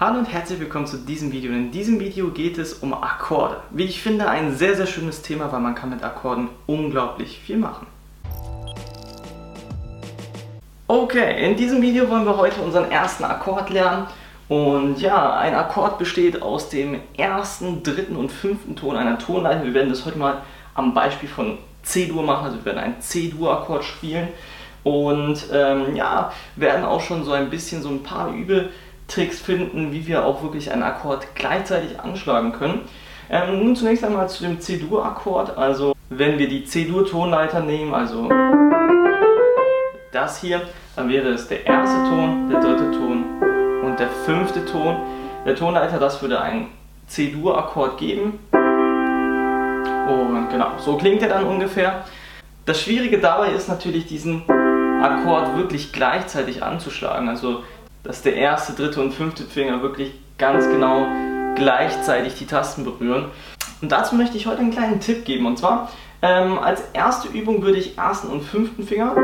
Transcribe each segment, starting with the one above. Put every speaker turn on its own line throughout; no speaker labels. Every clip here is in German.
Hallo und herzlich willkommen zu diesem Video. In diesem Video geht es um Akkorde. Wie ich finde, ein sehr, sehr schönes Thema, weil man kann mit Akkorden unglaublich viel machen. Okay, in diesem Video wollen wir heute unseren ersten Akkord lernen. Und ja, ein Akkord besteht aus dem ersten, dritten und fünften Ton einer Tonleiter. Wir werden das heute mal am Beispiel von C-Dur machen. Also wir werden einen C-Dur-Akkord spielen. Und ähm, ja, werden auch schon so ein bisschen so ein paar Übe Tricks finden, wie wir auch wirklich einen Akkord gleichzeitig anschlagen können. Ähm, nun zunächst einmal zu dem C-Dur-Akkord. Also wenn wir die C-Dur-Tonleiter nehmen, also das hier, dann wäre es der erste Ton, der dritte Ton und der fünfte Ton. Der Tonleiter, das würde einen C-Dur-Akkord geben. Und genau, so klingt er dann ungefähr. Das Schwierige dabei ist natürlich, diesen Akkord wirklich gleichzeitig anzuschlagen. Also dass der erste, dritte und fünfte Finger wirklich ganz genau gleichzeitig die Tasten berühren. Und dazu möchte ich heute einen kleinen Tipp geben. Und zwar, ähm, als erste Übung würde ich ersten und fünften Finger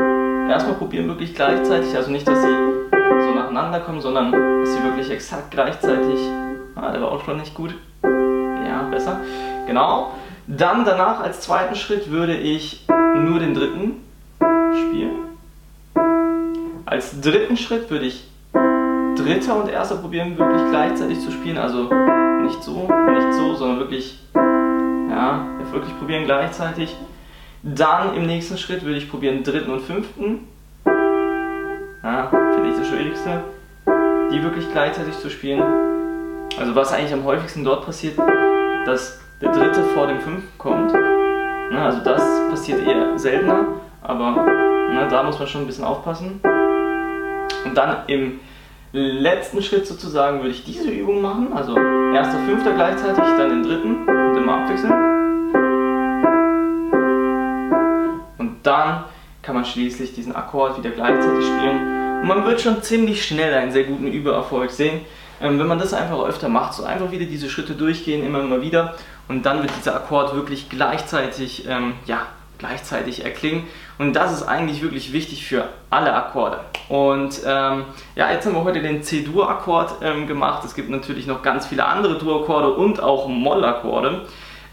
erstmal probieren, wirklich gleichzeitig. Also nicht, dass sie so nacheinander kommen, sondern dass sie wirklich exakt gleichzeitig. Ah, der war auch schon nicht gut. Ja, besser. Genau. Dann danach als zweiten Schritt würde ich nur den dritten spielen. Als dritten Schritt würde ich dritter und erster probieren wirklich gleichzeitig zu spielen. Also nicht so, nicht so, sondern wirklich, ja, wirklich probieren gleichzeitig. Dann im nächsten Schritt würde ich probieren dritten und fünften. Ja, vielleicht das Schwierigste. Die wirklich gleichzeitig zu spielen. Also was eigentlich am häufigsten dort passiert, dass der dritte vor dem fünften kommt. Na, also das passiert eher seltener, aber na, da muss man schon ein bisschen aufpassen. Und dann im letzten Schritt sozusagen würde ich diese Übung machen, also erster, fünfter gleichzeitig, dann den dritten und immer abwechseln. Und dann kann man schließlich diesen Akkord wieder gleichzeitig spielen. Und man wird schon ziemlich schnell einen sehr guten Übererfolg sehen, ähm, wenn man das einfach öfter macht. So einfach wieder diese Schritte durchgehen, immer mal wieder. Und dann wird dieser Akkord wirklich gleichzeitig, ähm, ja, gleichzeitig erklingen. Und das ist eigentlich wirklich wichtig für alle Akkorde. Und ähm, ja, jetzt haben wir heute den C-Dur-Akkord ähm, gemacht. Es gibt natürlich noch ganz viele andere Dur-Akkorde und auch Moll-Akkorde.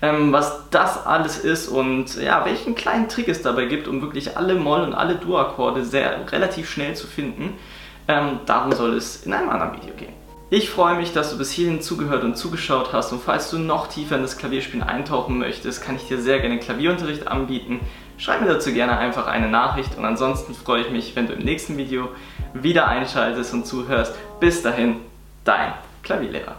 Ähm, was das alles ist und ja, welchen kleinen Trick es dabei gibt, um wirklich alle Moll- und alle Dur-Akkorde sehr relativ schnell zu finden. Ähm, darum soll es in einem anderen Video gehen. Ich freue mich, dass du bis hierhin zugehört und zugeschaut hast und falls du noch tiefer in das Klavierspielen eintauchen möchtest, kann ich dir sehr gerne Klavierunterricht anbieten. Schreib mir dazu gerne einfach eine Nachricht und ansonsten freue ich mich, wenn du im nächsten Video wieder einschaltest und zuhörst. Bis dahin, dein Klavierlehrer.